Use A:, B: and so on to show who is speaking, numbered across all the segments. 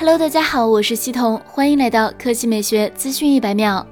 A: Hello，大家好，我是西彤，欢迎来到科技美学资讯一百秒。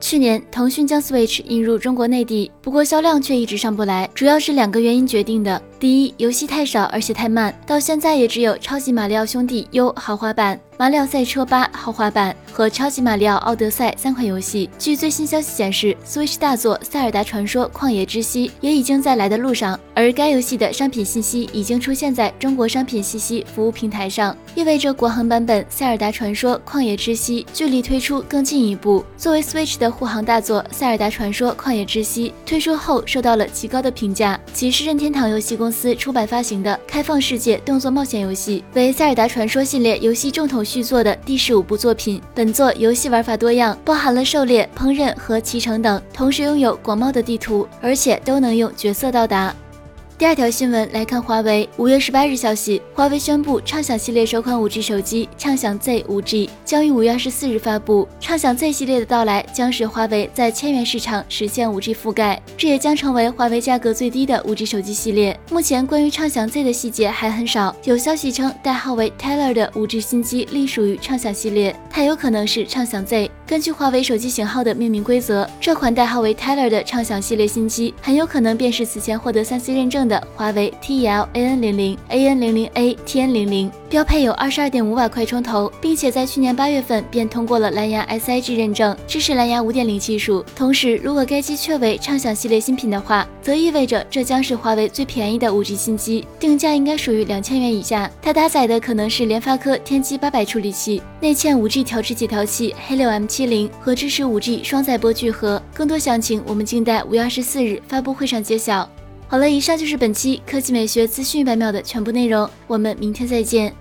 A: 去年，腾讯将 Switch 引入中国内地，不过销量却一直上不来，主要是两个原因决定的。第一，游戏太少，而且太慢，到现在也只有《超级马里奥兄弟 U 豪华版》。马里奥赛车八豪华版和超级马里奥奥德赛三款游戏，据最新消息显示，Switch 大作《塞尔达传说：旷野之息》也已经在来的路上，而该游戏的商品信息已经出现在中国商品信息服务平台上，意味着国行版本《塞尔达传说：旷野之息》距离推出更近一步。作为 Switch 的护航大作，《塞尔达传说：旷野之息》推出后受到了极高的评价，其是任天堂游戏公公司出版发行的开放世界动作冒险游戏，为《塞尔达传说》系列游戏重头。续作的第十五部作品，本作游戏玩法多样，包含了狩猎、烹饪和骑乘等，同时拥有广袤的地图，而且都能用角色到达。第二条新闻来看，华为五月十八日消息，华为宣布畅享系列首款五 G 手机畅享 Z 五 G 将于五月二十四日发布。畅享 Z 系列的到来，将使华为在千元市场实现五 G 覆盖，这也将成为华为价格最低的五 G 手机系列。目前关于畅享 Z 的细节还很少，有消息称代号为 Taylor 的五 G 新机隶属于畅享系列，它有可能是畅享 Z。根据华为手机型号的命名规则，这款代号为 Taylor 的畅享系列新机很有可能便是此前获得三 C 认证的华为 T-E-L AN00、AN00A、TN00。标配有二十二点五瓦快充头，并且在去年八月份便通过了蓝牙 SIG 认证，支持蓝牙五点零技术。同时，如果该机确为畅享系列新品的话，则意味着这将是华为最便宜的五 G 新机，定价应该属于两千元以下。它搭载的可能是联发科天玑八百处理器，内嵌五 G 调制解调器黑六 M。七零和支持五 G 双载波聚合，更多详情我们静待五月二十四日发布会上揭晓。好了，以上就是本期科技美学资讯一百秒的全部内容，我们明天再见。